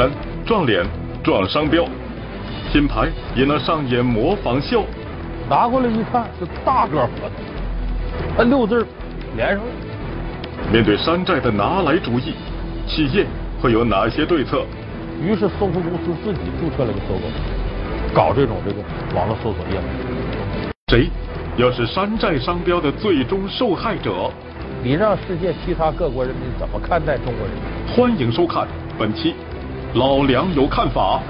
山、撞脸、撞商标，品牌也能上演模仿秀。拿过来一看是大个合同，它六字连上了。面对山寨的拿来主义，企业会有哪些对策？于是搜狐公司自己注册了个搜狗，搞这种这个网络搜索业务。谁要是山寨商标的最终受害者？你让世界其他各国人民怎么看待中国人？欢迎收看本期《老梁有看法》，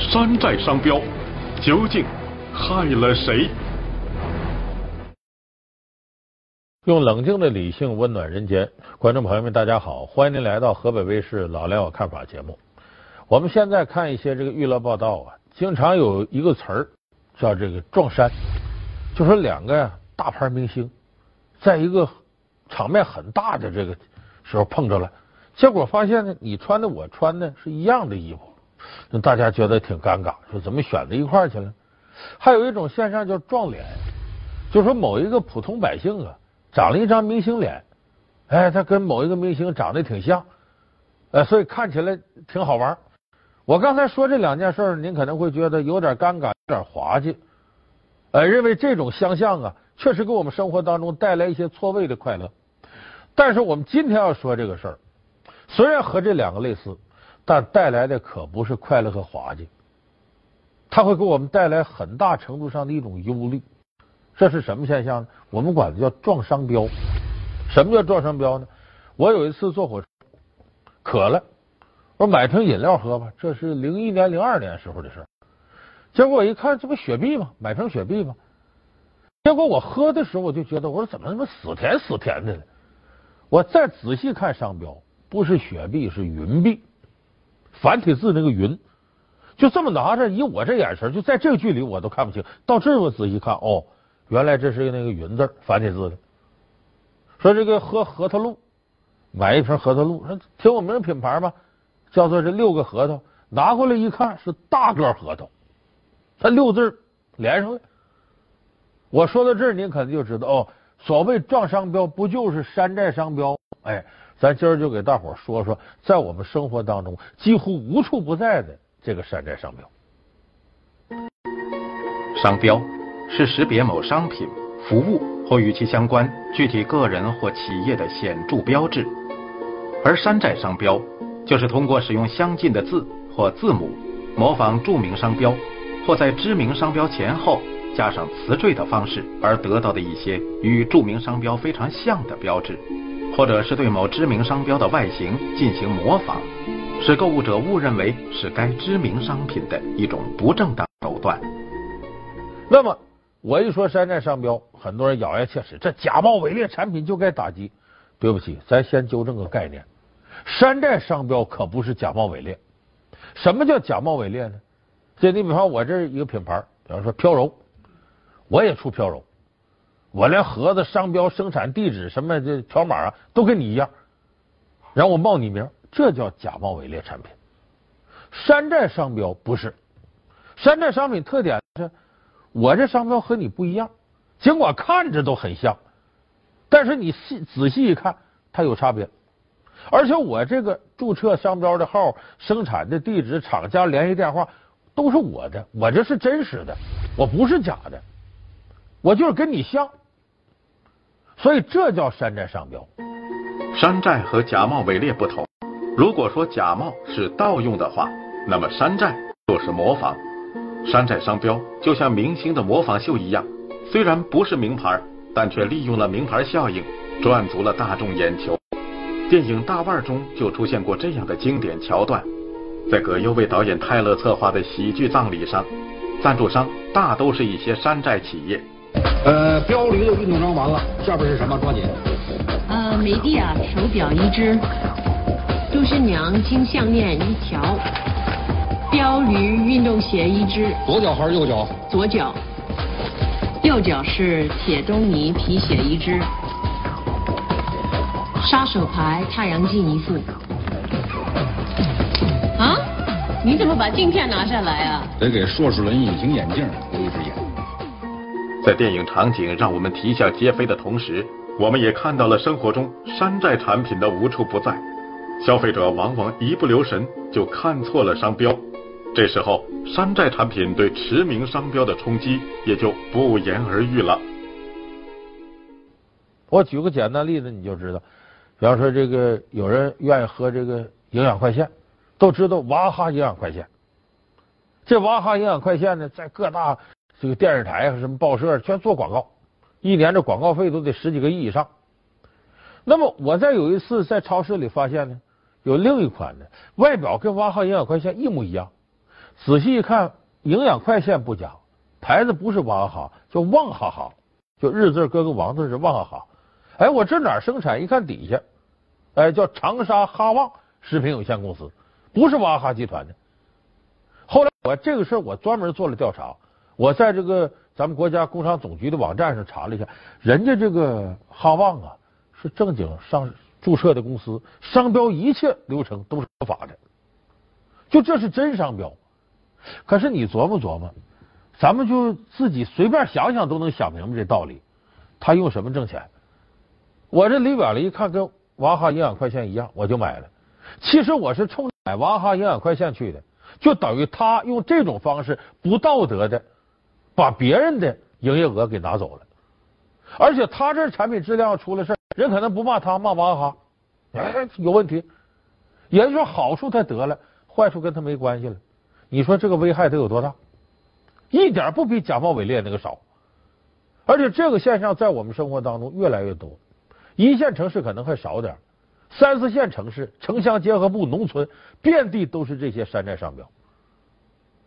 山寨商标究竟害了谁？用冷静的理性温暖人间，观众朋友们，大家好，欢迎您来到河北卫视《老梁有看法》节目。我们现在看一些这个娱乐报道啊，经常有一个词儿叫这个撞衫，就说两个呀大牌明星在一个场面很大的这个时候碰着了，结果发现呢，你穿的我穿的是一样的衣服，那大家觉得挺尴尬，说怎么选在一块儿去了？还有一种现象叫撞脸，就说某一个普通百姓啊。长了一张明星脸，哎，他跟某一个明星长得挺像，呃，所以看起来挺好玩。我刚才说这两件事，您可能会觉得有点尴尬，有点滑稽，呃，认为这种相像啊，确实给我们生活当中带来一些错位的快乐。但是我们今天要说这个事儿，虽然和这两个类似，但带来的可不是快乐和滑稽，它会给我们带来很大程度上的一种忧虑。这是什么现象呢？我们管它叫撞商标。什么叫撞商标呢？我有一次坐火车，渴了，我买瓶饮料喝吧。这是零一年、零二年时候的事儿。结果我一看，这不雪碧吗？买瓶雪碧吗？结果我喝的时候，我就觉得，我说怎么那么死甜死甜的呢？我再仔细看商标，不是雪碧，是云碧，繁体字那个云。就这么拿着，以我这眼神，就在这个距离我都看不清。到这我仔细看，哦。原来这是那个“云”字，繁体字的。说这个喝核桃露，买一瓶核桃露，说挺有名品牌吧，叫做这六个核桃。拿过来一看，是大个核桃，它六字连上了。我说到这儿，您肯定就知道哦，所谓撞商标，不就是山寨商标？哎，咱今儿就给大伙说说，在我们生活当中几乎无处不在的这个山寨商标。商标。是识别某商品、服务或与其相关具体个人或企业的显著标志，而山寨商标就是通过使用相近的字或字母，模仿著名商标，或在知名商标前后加上词缀的方式而得到的一些与著名商标非常像的标志，或者是对某知名商标的外形进行模仿，使购物者误认为是该知名商品的一种不正当手段。那么。我一说山寨商标，很多人咬牙切齿，这假冒伪劣产品就该打击。对不起，咱先纠正个概念，山寨商标可不是假冒伪劣。什么叫假冒伪劣呢？就你比方我这一个品牌，比方说飘柔，我也出飘柔，我连盒子、商标、生产地址什么这条码啊都跟你一样，然后我冒你名，这叫假冒伪劣产品。山寨商标不是，山寨商品特点是。我这商标和你不一样，尽管看着都很像，但是你细仔细一看，它有差别。而且我这个注册商标的号、生产的地址、厂家联系电话都是我的，我这是真实的，我不是假的，我就是跟你像。所以这叫山寨商标。山寨和假冒伪劣不同。如果说假冒是盗用的话，那么山寨就是模仿。山寨商标就像明星的模仿秀一样，虽然不是名牌，但却利用了名牌效应，赚足了大众眼球。电影《大腕》中就出现过这样的经典桥段。在葛优为导演泰勒策划的喜剧葬礼上，赞助商大都是一些山寨企业。呃，标驴的运动装完了，下边是什么？抓紧。呃，美的啊，手表一只，杜新娘金项链一条。标驴运动鞋一只，左脚还是右脚？左脚。右脚是铁东尼皮鞋一只，杀手牌太阳镜一副。啊？你怎么把镜片拿下来啊？得给硕士伦隐形眼镜。在电影场景让我们啼笑皆非的同时，我们也看到了生活中山寨产品的无处不在。消费者往往一不留神就看错了商标，这时候山寨产品对驰名商标的冲击也就不言而喻了。我举个简单例子，你就知道，比方说这个有人愿意喝这个营养快线，都知道娃哈营养快线。这娃哈营养快线呢，在各大这个电视台和什么报社全做广告，一年这广告费都得十几个亿以上。那么我在有一次在超市里发现呢，有另一款的外表跟娃哈哈营养快线一模一样，仔细一看，营养快线不假，牌子不是娃哈哈，叫旺哈哈，就日字搁个王字是旺哈哈。哎，我这哪生产？一看底下，哎，叫长沙哈旺食品有限公司，不是娃哈哈集团的。后来我这个事儿，我专门做了调查。我在这个咱们国家工商总局的网站上查了一下，人家这个哈旺啊是正经上注册的公司，商标一切流程都是合法的，就这是真商标。可是你琢磨琢磨，咱们就自己随便想想都能想明白这道理。他用什么挣钱？我这离远了一看，跟娃哈哈营养快线一样，我就买了。其实我是冲买娃哈哈营养快线去的，就等于他用这种方式不道德的把别人的营业额给拿走了。而且他这产品质量出了事人可能不骂他，骂娃哈，哎，有问题。也就是说，好处他得了，坏处跟他没关系了。你说这个危害得有多大？一点不比假冒伪劣那个少。而且这个现象在我们生活当中越来越多。一线城市可能还少点三四线城市、城乡结合部、农村，遍地都是这些山寨商标。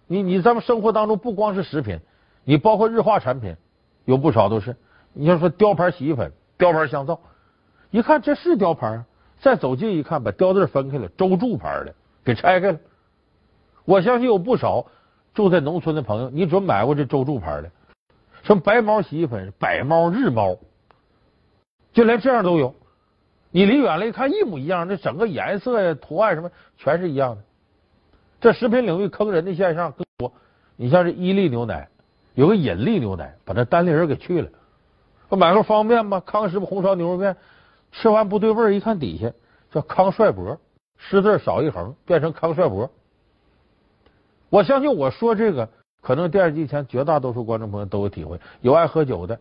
你你咱们生活当中不光是食品，你包括日化产品，有不少都是。你要说雕牌洗衣粉、雕牌香皂，一看这是雕牌，再走近一看，把雕字分开了，周柱牌的给拆开了。我相信有不少住在农村的朋友，你准买过这周柱牌的，什么白猫洗衣粉、百猫、日猫。就连这样都有，你离远了一看一模一样，这整个颜色呀、图案什么全是一样的。这食品领域坑人的现象更多。你像这伊利牛奶，有个引力牛奶，把那单立人给去了。我买个方便面嘛，康师傅红烧牛肉面，吃完不对味一看底下叫康帅博，识字少一横，变成康帅博。我相信我说这个，可能电视机前绝大多数观众朋友都有体会。有爱喝酒的，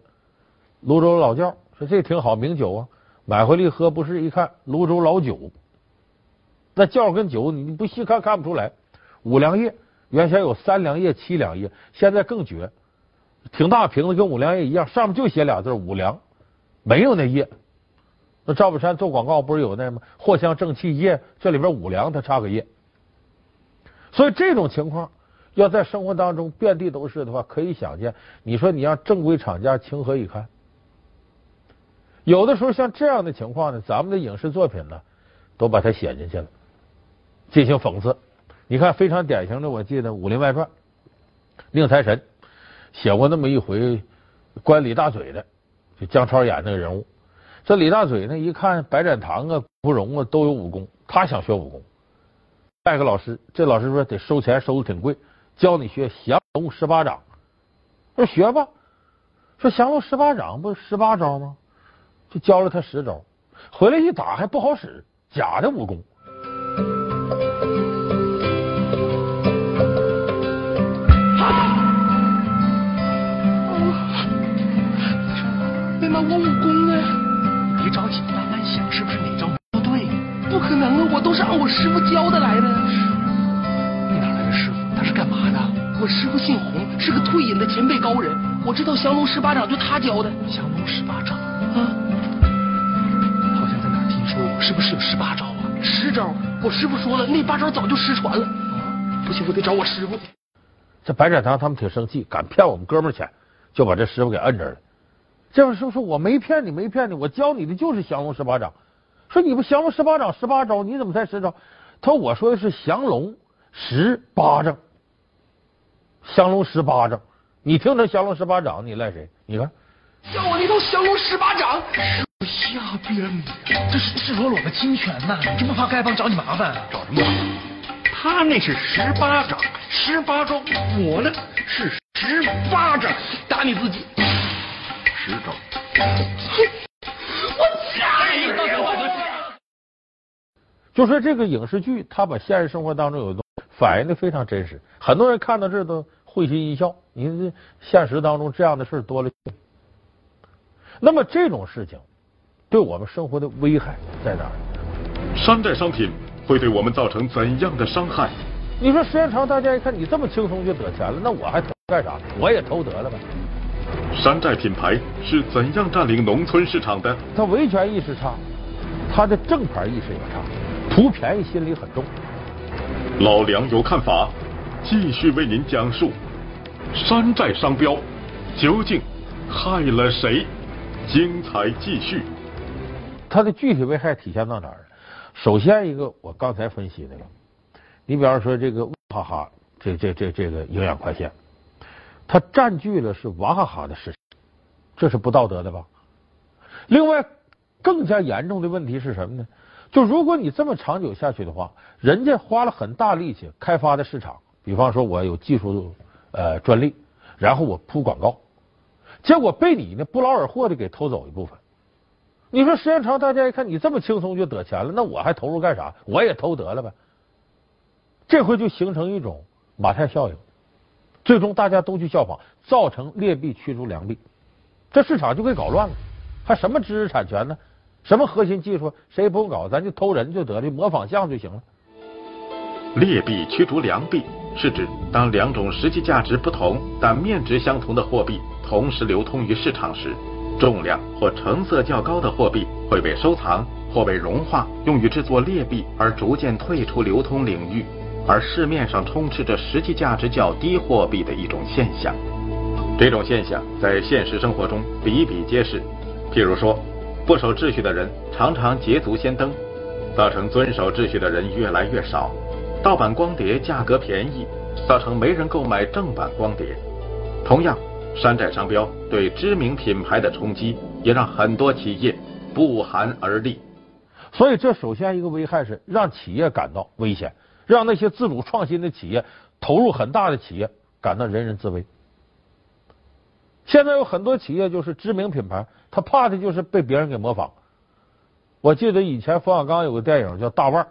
泸州老窖。说这挺好，名酒啊，买回来一喝，不是一看泸州老酒，那窖跟酒你不细看看不出来。五粮液原先有三粮液、七粮液，现在更绝，挺大瓶子，跟五粮液一样，上面就写俩字五粮，没有那液。那赵本山做广告不是有那吗？藿香正气液，这里边五粮它差个液。所以这种情况要在生活当中遍地都是的话，可以想见。你说你让正规厂家情何以堪？有的时候像这样的情况呢，咱们的影视作品呢，都把它写进去了，进行讽刺。你看，非常典型的，我记得《武林外传》，宁财神写过那么一回关李大嘴的，就姜超演那个人物。这李大嘴呢，一看白展堂啊、芙蓉啊都有武功，他想学武功，拜个老师。这老师说得收钱，收的挺贵，教你学降龙十八掌。说学吧，说降龙十八掌不十八招吗？就教了他十招，回来一打还不好使，假的武功。我师傅教的来的。你哪来的师傅？他是干嘛的？我师傅姓洪，是个退隐的前辈高人。我知道降龙十八掌就他教的。降龙十八掌啊。好像在哪听说是不是有十八招啊？十招，我师傅说了，那八招早就失传了。不行，我得找我师傅。这白展堂他们挺生气，敢骗我们哥们钱，就把这师傅给摁这儿了。这位师傅说：“我没骗你，没骗你，我教你的就是降龙十八掌。”说：“你不降龙十八掌十八招，你怎么才十招？”他说：“我说的是降龙十八掌，降龙十八掌。你听成降龙十八掌，你赖谁？你看，要我那套降龙十八掌。”瞎编的，这是赤裸裸的侵权呐！你这不怕丐帮找你麻烦？找什么麻烦？他那是十八掌，十八招，我呢是十八掌，打你自己。十招。我掐你！就说这个影视剧，它把现实生活当中有东反映的非常真实，很多人看到这都会心一笑。你这现实当中这样的事多了。那么这种事情对我们生活的危害在哪儿？山寨商品会对我们造成怎样的伤害？你说时间长，大家一看你这么轻松就得钱了，那我还偷干啥？我也偷得了呗。山寨品牌是怎样占领农村市场的？他维权意识差，他的正牌意识也差，图便宜心理很重。老梁有看法，继续为您讲述山寨商标究竟害了谁？精彩继续。它的具体危害体现到哪儿？首先一个，我刚才分析那个，你比方说这个娃哈哈，这这这这个营养快线，它占据了是娃哈哈的市场，这是不道德的吧？另外，更加严重的问题是什么呢？就如果你这么长久下去的话，人家花了很大力气开发的市场，比方说我有技术呃专利，然后我铺广告。结果被你呢不劳而获的给偷走一部分。你说时间长，大家一看你这么轻松就得钱了，那我还投入干啥？我也偷得了呗。这回就形成一种马太效应，最终大家都去效仿，造成劣币驱逐良币，这市场就给搞乱了。还什么知识产权呢？什么核心技术？谁也不用搞，咱就偷人就得了，模仿像就行了。劣币驱逐良币是指当两种实际价值不同但面值相同的货币。同时流通于市场时，重量或成色较高的货币会被收藏或被融化，用于制作劣币，而逐渐退出流通领域。而市面上充斥着实际价值较低货币的一种现象。这种现象在现实生活中比比皆是。譬如说，不守秩序的人常常捷足先登，造成遵守秩序的人越来越少。盗版光碟价格便宜，造成没人购买正版光碟。同样。山寨商标对知名品牌的冲击，也让很多企业不寒而栗。所以，这首先一个危害是让企业感到危险，让那些自主创新的企业、投入很大的企业感到人人自危。现在有很多企业就是知名品牌，他怕的就是被别人给模仿。我记得以前冯小刚有个电影叫《大腕儿》，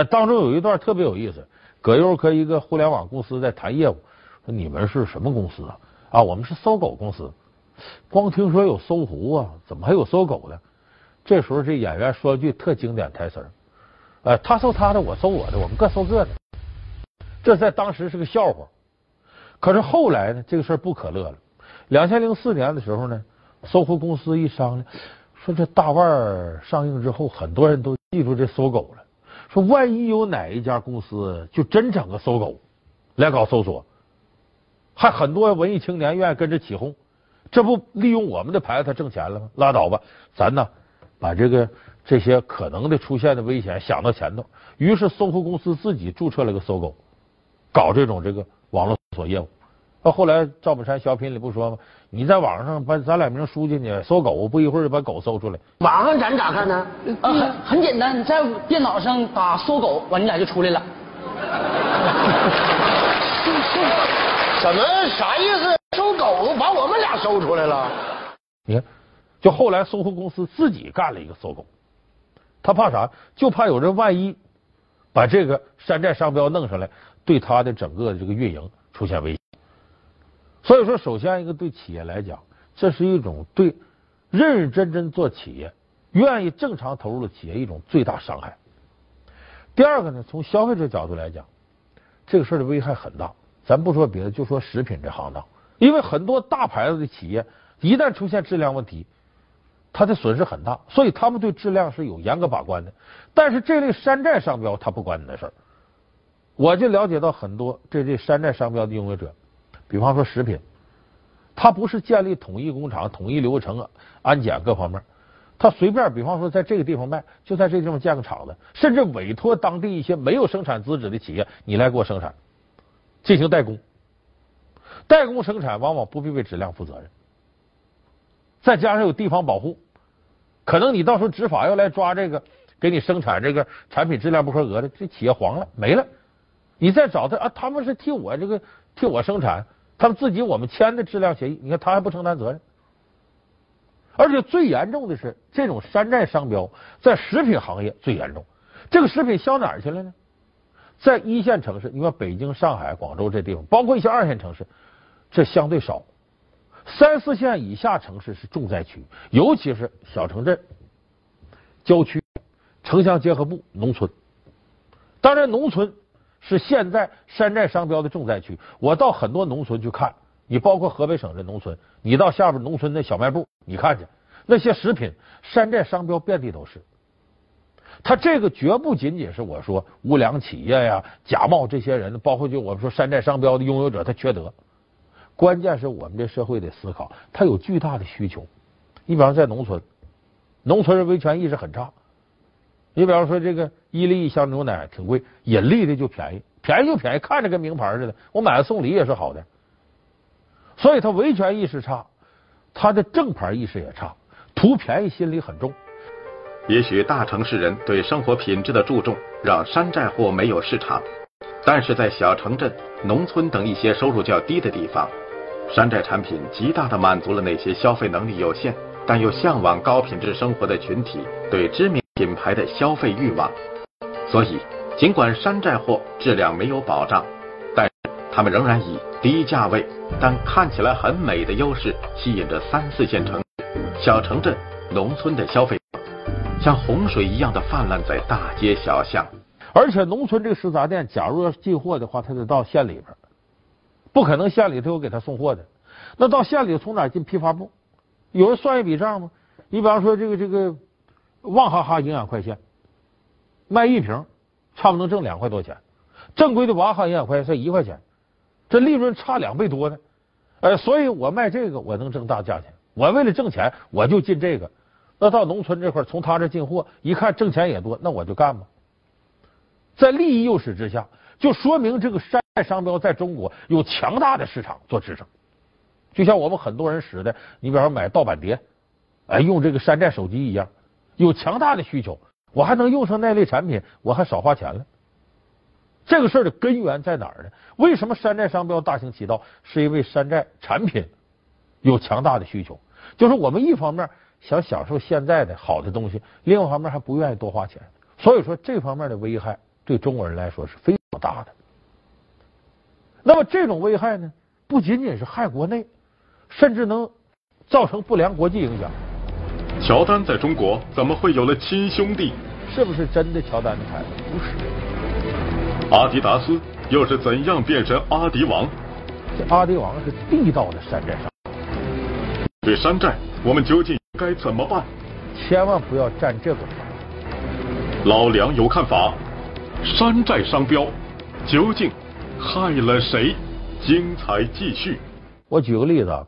哎，当中有一段特别有意思，葛优和一个互联网公司在谈业务，说你们是什么公司啊？啊，我们是搜狗公司，光听说有搜狐啊，怎么还有搜狗的？这时候这演员说句特经典台词儿，呃，他搜他的，我搜我的，我们各搜各的。这在当时是个笑话，可是后来呢，这个事儿不可乐了。两千零四年的时候呢，搜狐公司一商量，说这大腕儿上映之后，很多人都记住这搜狗了。说万一有哪一家公司就真整个搜狗来搞搜索。还很多文艺青年愿意跟着起哄，这不利用我们的牌子他挣钱了吗？拉倒吧，咱呢把这个这些可能的出现的危险想到前头。于是搜狐公司自己注册了个搜狗，搞这种这个网络搜索业务。那后来赵本山小品里不说吗？你在网上把咱俩名输进去，搜狗不一会儿就把狗搜出来。网上咱咋看呢？啊，很很简单，你在电脑上打搜狗，完你俩就出来了。什么啥意思？搜狗把我们俩搜出来了？你看，就后来搜狐公司自己干了一个搜狗，他怕啥？就怕有人万一把这个山寨商标弄上来，对他的整个的这个运营出现危险。所以说，首先一个对企业来讲，这是一种对认认真真做企业、愿意正常投入的企业一种最大伤害。第二个呢，从消费者角度来讲，这个事儿的危害很大。咱不说别的，就说食品这行当，因为很多大牌子的企业一旦出现质量问题，它的损失很大，所以他们对质量是有严格把关的。但是这类山寨商标，他不管你的事儿。我就了解到很多这类山寨商标的拥有者，比方说食品，它不是建立统一工厂、统一流程、安检各方面，它随便，比方说在这个地方卖，就在这个地方建个厂子，甚至委托当地一些没有生产资质的企业，你来给我生产。进行代工，代工生产往往不必为质量负责任，再加上有地方保护，可能你到时候执法要来抓这个给你生产这个产品质量不合格的，这企业黄了没了。你再找他啊，他们是替我这个替我生产，他们自己我们签的质量协议，你看他还不承担责任。而且最严重的是，这种山寨商标在食品行业最严重。这个食品销哪儿去了呢？在一线城市，你看北京、上海、广州这地方，包括一些二线城市，这相对少。三四线以下城市是重灾区，尤其是小城镇、郊区、城乡结合部、农村。当然，农村是现在山寨商标的重灾区。我到很多农村去看，你包括河北省的农村，你到下边农村的小卖部，你看去那些食品山寨商标遍地都是。他这个绝不仅仅是我说无良企业呀、假冒这些人，包括就我们说山寨商标的拥有者他缺德。关键是我们这社会得思考，他有巨大的需求。你比方在农村，农村人维权意识很差。你比方说这个伊利一箱牛奶挺贵，引力的就便宜，便宜就便宜，看着跟名牌似的，我买了送礼也是好的。所以他维权意识差，他的正牌意识也差，图便宜心理很重。也许大城市人对生活品质的注重，让山寨货没有市场，但是在小城镇、农村等一些收入较低的地方。山寨产品极大的满足了那些消费能力有限但又向往高品质生活的群体对知名品牌的消费欲望。所以，尽管山寨货质量没有保障，但他们仍然以低价位但看起来很美的优势，吸引着三四线城、小城镇、农村的消费，像洪水一样的泛滥在大街小巷。而且，农村这个食杂店，假如要进货的话，他得到县里边。不可能县里头有给他送货的，那到县里从哪进批发部？有人算一笔账吗？你比方说这个这个旺哈哈营养快线卖一瓶，差不多能挣两块多钱。正规的娃哈哈营养快线才一块钱，这利润差两倍多呢。呃，所以我卖这个我能挣大价钱。我为了挣钱，我就进这个。那到农村这块从他这进货，一看挣钱也多，那我就干吧。在利益诱使之下。就说明这个山寨商标在中国有强大的市场做支撑，就像我们很多人使的，你比方说买盗版碟，哎，用这个山寨手机一样，有强大的需求，我还能用上那类产品，我还少花钱了。这个事儿的根源在哪儿呢？为什么山寨商标大行其道？是因为山寨产品有强大的需求，就是我们一方面想享受现在的好的东西，另一方面还不愿意多花钱，所以说这方面的危害对中国人来说是非常。大的，那么这种危害呢，不仅仅是害国内，甚至能造成不良国际影响。乔丹在中国怎么会有了亲兄弟？是不是真的乔丹的孩子？不是。阿迪达斯又是怎样变成阿迪王？这阿迪王是地道的山寨商。对山寨，我们究竟该怎么办？千万不要占这个法。老梁有看法。山寨商标。究竟害了谁？精彩继续。我举个例子，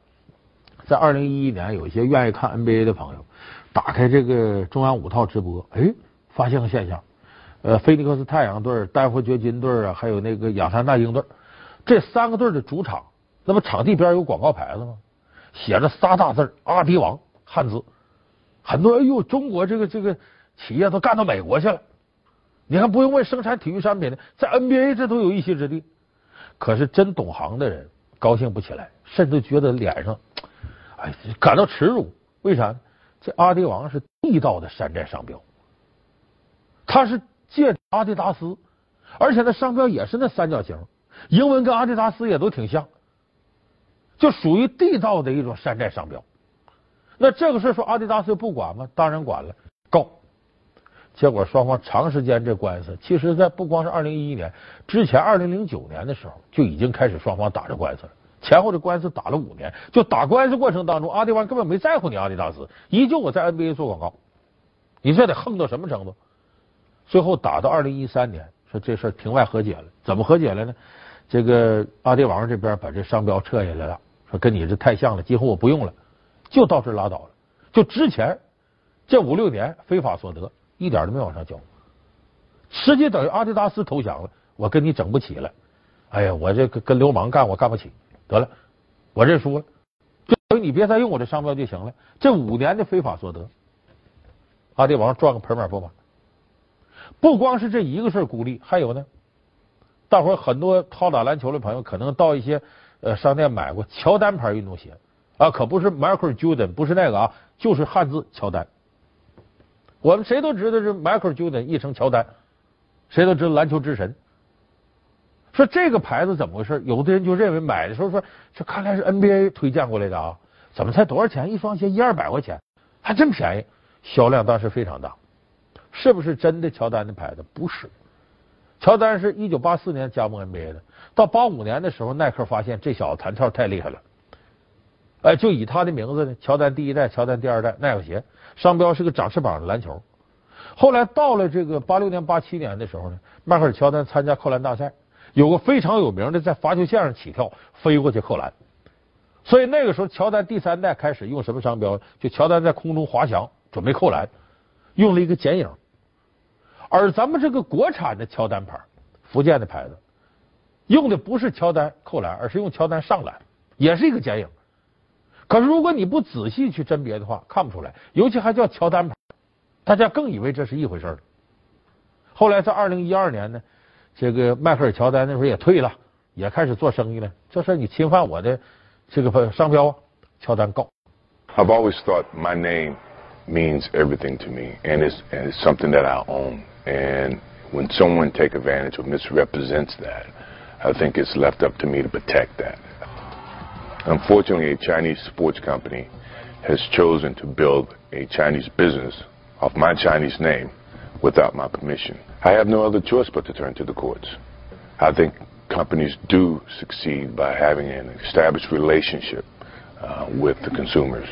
在二零一一年，有一些愿意看 NBA 的朋友打开这个中央五套直播，哎，发现个现象：呃，菲尼克斯太阳队、丹佛掘金队啊，还有那个亚特兰大鹰队，这三个队的主场，那么场地边有广告牌子吗？写着仨大字“阿迪王”汉字。很多人，哎呦，中国这个这个企业都干到美国去了。你看，不用问生产体育产品的，在 NBA 这都有一席之地。可是真懂行的人高兴不起来，甚至觉得脸上哎感到耻辱。为啥呢？这阿迪王是地道的山寨商标，他是借阿迪达斯，而且那商标也是那三角形，英文跟阿迪达斯也都挺像，就属于地道的一种山寨商标。那这个事说阿迪达斯不管吗？当然管了，告。结果双方长时间这官司，其实，在不光是二零一一年之前，二零零九年的时候就已经开始双方打着官司了。前后这官司打了五年，就打官司过程当中，阿迪王根本没在乎你阿迪达斯，依旧我在 NBA 做广告。你这得横到什么程度？最后打到二零一三年，说这事庭外和解了。怎么和解了呢？这个阿迪王这边把这商标撤下来了，说跟你这太像了，今后我不用了，就到这拉倒了。就之前这五六年非法所得。一点都没往上交，实际等于阿迪达斯投降了，我跟你整不起了。哎呀，我这跟跟流氓干，我干不起，得了，我认输了。就等你别再用我这商标就行了。这五年的非法所得，阿迪王赚个盆满钵满。不光是这一个事儿孤立，还有呢。大伙儿很多好打篮球的朋友，可能到一些呃商店买过乔丹牌运动鞋啊，可不是 Michael Jordan，不是那个啊，就是汉字乔丹。我们谁都知道是迈克尔· a n 译成乔丹，谁都知道篮球之神。说这个牌子怎么回事？有的人就认为买的时候说，这看来是 NBA 推荐过来的啊，怎么才多少钱？一双鞋一二百块钱，还真便宜，销量当时非常大。是不是真的乔丹的牌子？不是，乔丹是一九八四年加盟 NBA 的，到八五年的时候，耐克发现这小子弹跳太厉害了，哎，就以他的名字呢，乔丹第一代、乔丹第二代耐克鞋，商标是个长翅膀的篮球。后来到了这个八六年、八七年的时候呢，迈克尔乔丹参加扣篮大赛。有个非常有名的，在罚球线上起跳飞过去扣篮，所以那个时候乔丹第三代开始用什么商标？就乔丹在空中滑翔准备扣篮，用了一个剪影。而咱们这个国产的乔丹牌，福建的牌子，用的不是乔丹扣篮，而是用乔丹上篮，也是一个剪影。可是如果你不仔细去甄别的话，看不出来，尤其还叫乔丹牌，大家更以为这是一回事儿。后来在二零一二年呢。这个迈克尔乔丹那时候也退了，也开始做生意了。这事你侵犯我的这个商标，乔丹告。I've always thought my name means everything to me, and it's and it's something that I own. And when someone take advantage or misrepresents that, I think it's left up to me to protect that. Unfortunately, a Chinese sports company has chosen to build a Chinese business off my Chinese name without my permission. I have no other choice but to turn to the courts. I think companies do succeed by having an established relationship with the consumers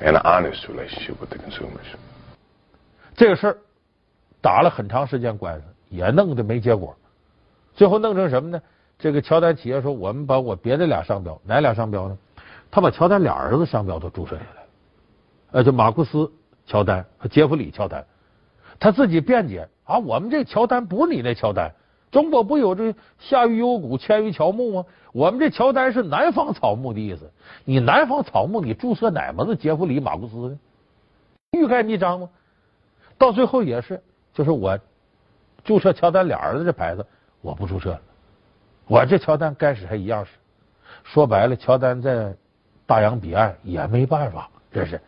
and an honest relationship with the consumers. 这个事儿打了很长时间官司，也弄得没结果。最后弄成什么呢？这个乔丹企业说：“我们把我别的俩商标，哪俩商标呢？他把乔丹俩儿子商标都注册下来了，呃，就马库斯·乔丹和杰弗里·乔丹。他自己辩解啊，我们这乔丹不是你那乔丹，中国不有这夏于幽谷，千于乔木吗？我们这乔丹是南方草木的意思。你南方草木，你注册哪门子杰弗里马库斯呢？欲盖弥彰吗？到最后也是，就是我注册乔丹俩儿子这牌子，我不注册了。我这乔丹该使还一样使。说白了，乔丹在大洋彼岸也没办法，这是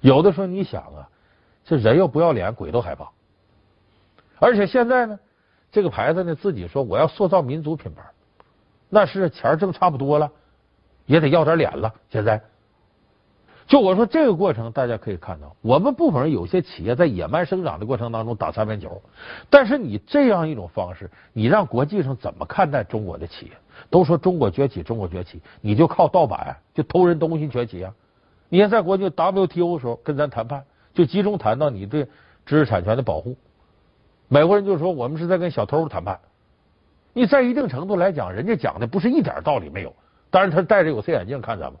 有的时候你想啊。这人要不要脸，鬼都害怕。而且现在呢，这个牌子呢，自己说我要塑造民族品牌，那是钱挣差不多了，也得要点脸了。现在，就我说这个过程，大家可以看到，我们部分人有些企业在野蛮生长的过程当中打擦边球，但是你这样一种方式，你让国际上怎么看待中国的企业？都说中国崛起，中国崛起，你就靠盗版，就偷人东西崛起啊？你看在国际 WTO 的时候跟咱谈判。就集中谈到你对知识产权的保护，美国人就说我们是在跟小偷谈判。你在一定程度来讲，人家讲的不是一点道理没有。当然，他戴着有色眼镜看咱们，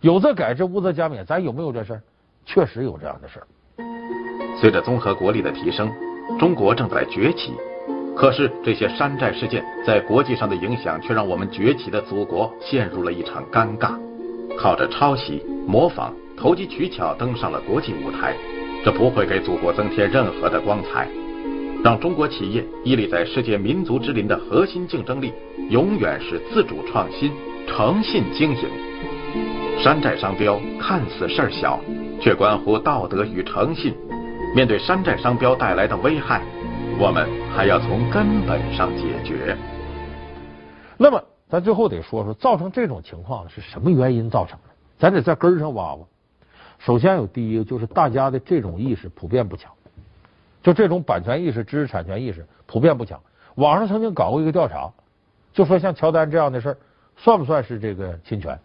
有则改之，无则加勉。咱有没有这事儿？确实有这样的事儿。随着综合国力的提升，中国正在崛起。可是这些山寨事件在国际上的影响，却让我们崛起的祖国陷入了一场尴尬。靠着抄袭、模仿。投机取巧登上了国际舞台，这不会给祖国增添任何的光彩，让中国企业屹立在世界民族之林的核心竞争力，永远是自主创新、诚信经营。山寨商标看似事儿小，却关乎道德与诚信。面对山寨商标带来的危害，我们还要从根本上解决。那么，咱最后得说说，造成这种情况是什么原因造成的？咱得在根儿上挖挖。首先有第一个就是大家的这种意识普遍不强，就这种版权意识、知识产权意识普遍不强。网上曾经搞过一个调查，就说像乔丹这样的事儿算不算是这个侵权？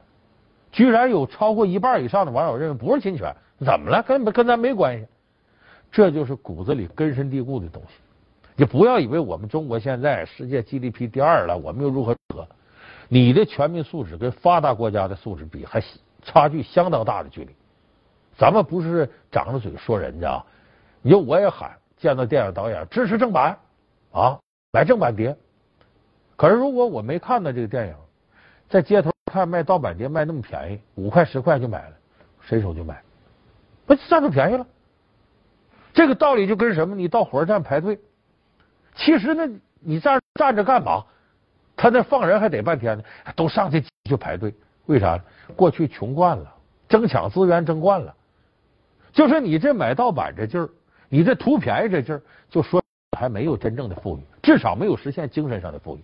居然有超过一半以上的网友认为不是侵权，怎么了？根本跟咱没关系。这就是骨子里根深蒂固的东西。你不要以为我们中国现在世界 GDP 第二了，我们又如何如何？你的全民素质跟发达国家的素质比，还差距相当大的距离。咱们不是长着嘴说人家啊，你说我也喊见到电影导演支持正版啊，买正版碟。可是如果我没看到这个电影，在街头看卖盗版碟卖那么便宜，五块十块就买了，伸手就买，不占着便宜了？这个道理就跟什么？你到火车站排队，其实呢，你站站着干嘛？他那放人还得半天呢，都上去就排队，为啥？过去穷惯了，争抢资源争惯了。就是你这买盗版这劲儿，你这图便宜这劲儿，就说还没有真正的富裕，至少没有实现精神上的富裕。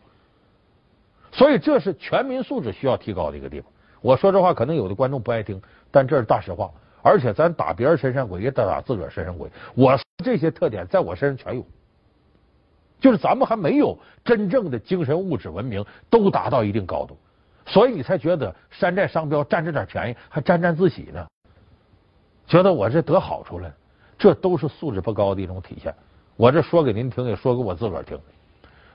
所以这是全民素质需要提高的一个地方。我说这话可能有的观众不爱听，但这是大实话。而且咱打别人身上鬼，也得打自个儿身上鬼。我这些特点在我身上全有，就是咱们还没有真正的精神物质文明都达到一定高度，所以你才觉得山寨商标占这点便宜还沾沾自喜呢，觉得我这得好处了，这都是素质不高的一种体现。我这说给您听，也说给我自个儿听。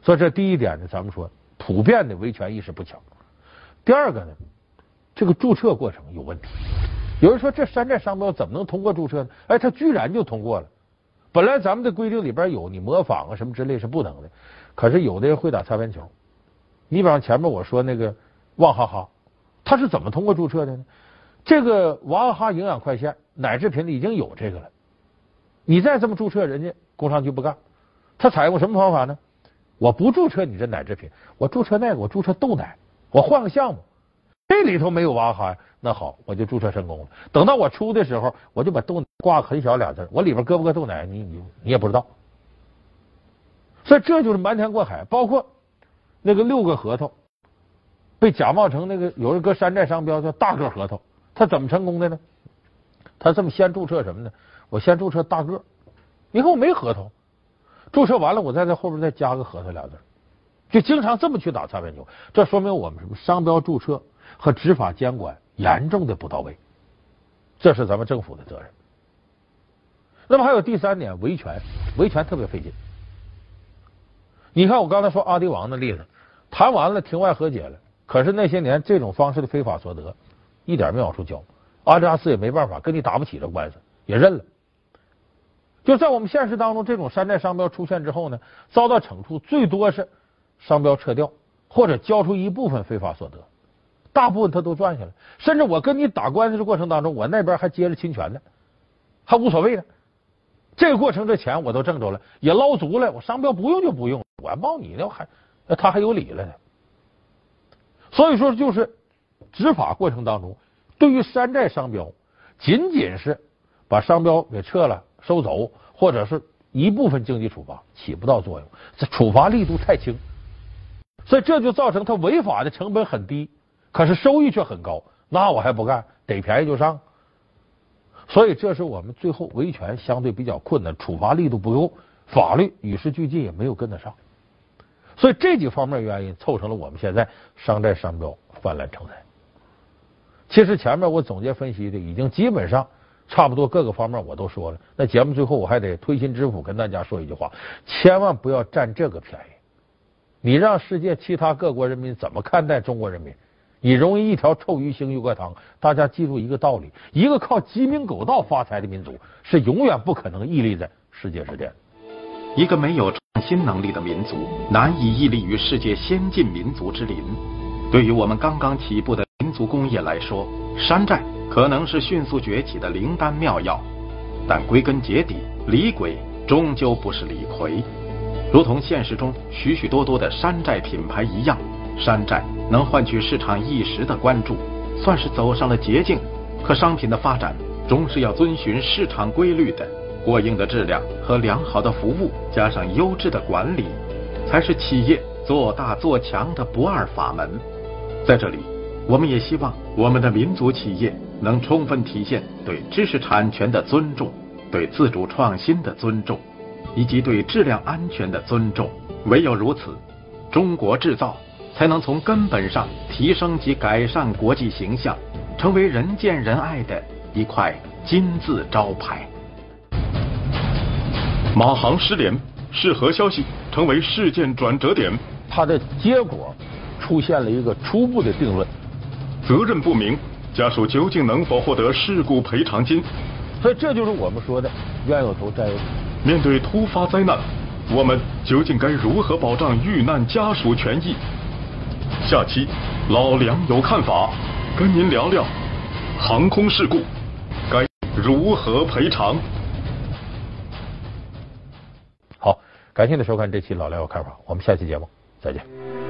所以这第一点呢，咱们说普遍的维权意识不强。第二个呢，这个注册过程有问题。有人说这山寨商标怎么能通过注册呢？哎，他居然就通过了。本来咱们的规定里边有你模仿啊什么之类是不能的，可是有的人会打擦边球。你比方前面我说那个旺哈哈，他是怎么通过注册的呢？这个娃哈哈营养快线奶制品里已经有这个了，你再这么注册，人家工商局不干。他采用什么方法呢？我不注册你这奶制品，我注册那个，我注册豆奶，我换个项目。这里头没有娃哈哈，那好，我就注册成功了。等到我出的时候，我就把豆挂很小俩字，我里边搁不搁豆奶，你你你也不知道。所以这就是瞒天过海。包括那个六个核桃被假冒成那个有人搁山寨商标叫大个核桃，他怎么成功的呢？他这么先注册什么呢？我先注册大个，你看我没核桃，注册完了我再在后边再加个核桃俩字，就经常这么去打擦边球。这说明我们什么？商标注册。和执法监管严重的不到位，这是咱们政府的责任。那么还有第三点，维权，维权特别费劲。你看我刚才说阿迪王的例子，谈完了庭外和解了，可是那些年这种方式的非法所得，一点没往出交，阿扎斯也没办法，跟你打不起这官司，也认了。就在我们现实当中，这种山寨商标出现之后呢，遭到惩处最多是商标撤掉，或者交出一部分非法所得。大部分他都赚下来，甚至我跟你打官司的过程当中，我那边还接着侵权呢，还无所谓呢。这个过程这钱我都挣着了，也捞足了。我商标不用就不用，我还冒你的还他还有理了呢。所以说，就是执法过程当中，对于山寨商标，仅仅是把商标给撤了、收走，或者是一部分经济处罚，起不到作用，这处罚力度太轻，所以这就造成他违法的成本很低。可是收益却很高，那我还不干，得便宜就上。所以这是我们最后维权相对比较困难，处罚力度不够，法律与时俱进也没有跟得上。所以这几方面原因凑成了我们现在商寨商标泛滥成灾。其实前面我总结分析的已经基本上差不多各个方面我都说了。那节目最后我还得推心置腹跟大家说一句话：千万不要占这个便宜。你让世界其他各国人民怎么看待中国人民？你容易一条臭鱼腥鱼过汤。大家记住一个道理：一个靠鸡鸣狗盗发财的民族，是永远不可能屹立在世界之巅。一个没有创新能力的民族，难以屹立于世界先进民族之林。对于我们刚刚起步的民族工业来说，山寨可能是迅速崛起的灵丹妙药，但归根结底，李鬼终究不是李逵。如同现实中许许多多的山寨品牌一样。山寨能换取市场一时的关注，算是走上了捷径。可商品的发展终是要遵循市场规律的，过硬的质量和良好的服务，加上优质的管理，才是企业做大做强的不二法门。在这里，我们也希望我们的民族企业能充分体现对知识产权的尊重，对自主创新的尊重，以及对质量安全的尊重。唯有如此，中国制造。才能从根本上提升及改善国际形象，成为人见人爱的一块金字招牌。马航失联，是何消息成为事件转折点，它的结果出现了一个初步的定论。责任不明，家属究竟能否获得事故赔偿金？所以这就是我们说的冤有头债有主。面对突发灾难，我们究竟该如何保障遇难家属权益？下期老梁有看法，跟您聊聊航空事故该如何赔偿。好，感谢您收看这期老梁有看法，我们下期节目再见。